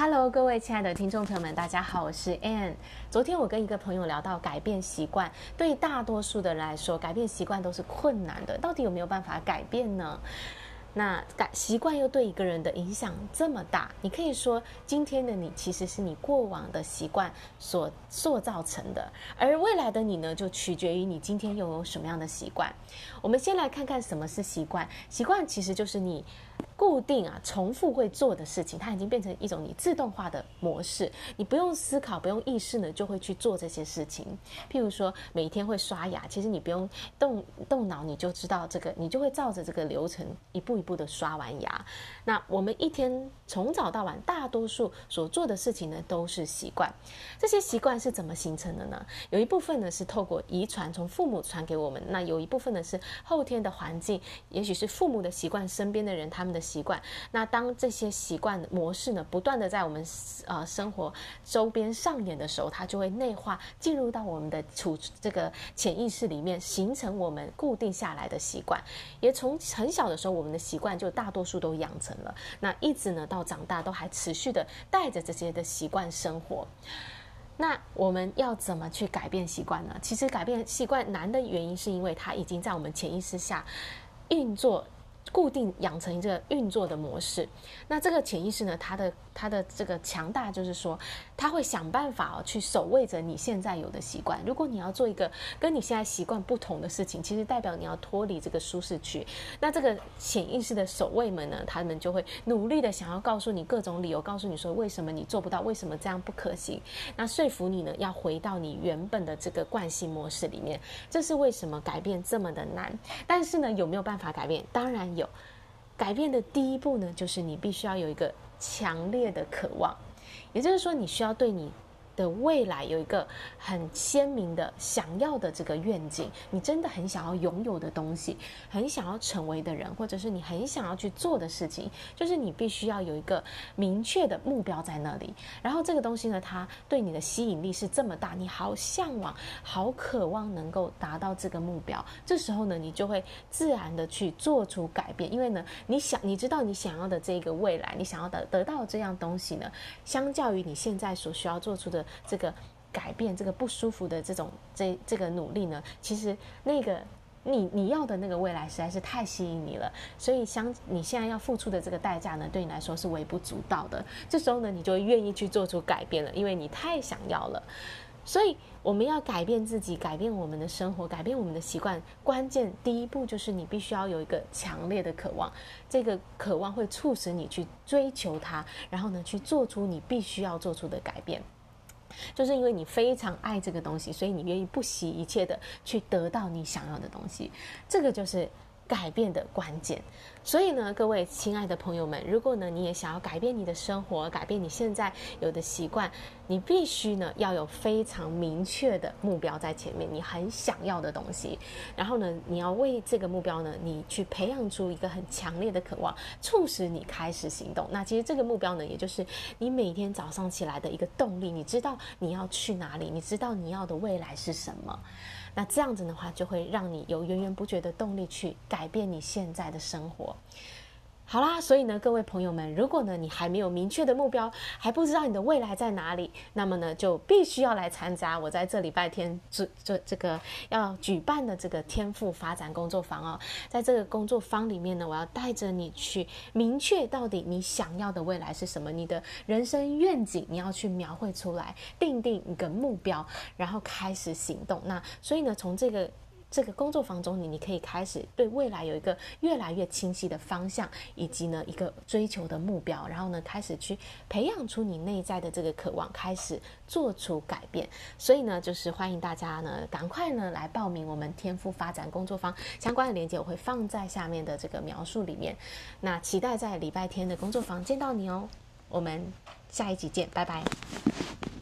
Hello，各位亲爱的听众朋友们，大家好，我是 Ann。昨天我跟一个朋友聊到改变习惯，对大多数的人来说，改变习惯都是困难的。到底有没有办法改变呢？那改习惯又对一个人的影响这么大，你可以说今天的你其实是你过往的习惯所塑造成的，而未来的你呢，就取决于你今天又有什么样的习惯。我们先来看看什么是习惯，习惯其实就是你。固定啊，重复会做的事情，它已经变成一种你自动化的模式，你不用思考，不用意识呢，就会去做这些事情。譬如说，每天会刷牙，其实你不用动动脑，你就知道这个，你就会照着这个流程一步一步的刷完牙。那我们一天从早到晚，大多数所做的事情呢，都是习惯。这些习惯是怎么形成的呢？有一部分呢是透过遗传，从父母传给我们；那有一部分呢是后天的环境，也许是父母的习惯，身边的人他们的。习惯，那当这些习惯模式呢，不断的在我们呃生活周边上演的时候，它就会内化进入到我们的处这个潜意识里面，形成我们固定下来的习惯。也从很小的时候，我们的习惯就大多数都养成了，那一直呢到长大都还持续的带着这些的习惯生活。那我们要怎么去改变习惯呢？其实改变习惯难的原因，是因为它已经在我们潜意识下运作。固定养成一个运作的模式，那这个潜意识呢，它的它的这个强大就是说，它会想办法哦去守卫着你现在有的习惯。如果你要做一个跟你现在习惯不同的事情，其实代表你要脱离这个舒适区。那这个潜意识的守卫们呢，他们就会努力的想要告诉你各种理由，告诉你说为什么你做不到，为什么这样不可行，那说服你呢要回到你原本的这个惯性模式里面。这是为什么改变这么的难？但是呢，有没有办法改变？当然有。改变的第一步呢，就是你必须要有一个强烈的渴望，也就是说，你需要对你的未来有一个很鲜明的想要的这个愿景，你真的很想要拥有的东西，很想要成为的人，或者是你很想要去做的事情，就是你必须要有一个明确的目标在那里。然后这个东西呢，它对你的吸引力是这么大，你好向往，好渴望能够达到这个目标。这时候呢，你就会自然的去做出改变，因为呢，你想，你知道你想要的这个未来，你想要的得到这样东西呢，相较于你现在所需要做出的。这个改变，这个不舒服的这种这这个努力呢，其实那个你你要的那个未来实在是太吸引你了，所以相你现在要付出的这个代价呢，对你来说是微不足道的。这时候呢，你就愿意去做出改变了，因为你太想要了。所以我们要改变自己，改变我们的生活，改变我们的习惯，关键第一步就是你必须要有一个强烈的渴望，这个渴望会促使你去追求它，然后呢，去做出你必须要做出的改变。就是因为你非常爱这个东西，所以你愿意不惜一切的去得到你想要的东西，这个就是改变的关键。所以呢，各位亲爱的朋友们，如果呢你也想要改变你的生活，改变你现在有的习惯，你必须呢要有非常明确的目标在前面，你很想要的东西。然后呢，你要为这个目标呢，你去培养出一个很强烈的渴望，促使你开始行动。那其实这个目标呢，也就是你每天早上起来的一个动力。你知道你要去哪里，你知道你要的未来是什么。那这样子的话，就会让你有源源不绝的动力去改变你现在的生活。好啦，所以呢，各位朋友们，如果呢你还没有明确的目标，还不知道你的未来在哪里，那么呢就必须要来参加我在这礼拜天这这这个要举办的这个天赋发展工作坊哦。在这个工作坊里面呢，我要带着你去明确到底你想要的未来是什么，你的人生愿景你要去描绘出来，定定一个目标，然后开始行动。那所以呢，从这个。这个工作坊中，你你可以开始对未来有一个越来越清晰的方向，以及呢一个追求的目标，然后呢开始去培养出你内在的这个渴望，开始做出改变。所以呢，就是欢迎大家呢赶快呢来报名我们天赋发展工作坊，相关的链接我会放在下面的这个描述里面。那期待在礼拜天的工作坊见到你哦，我们下一集见，拜拜。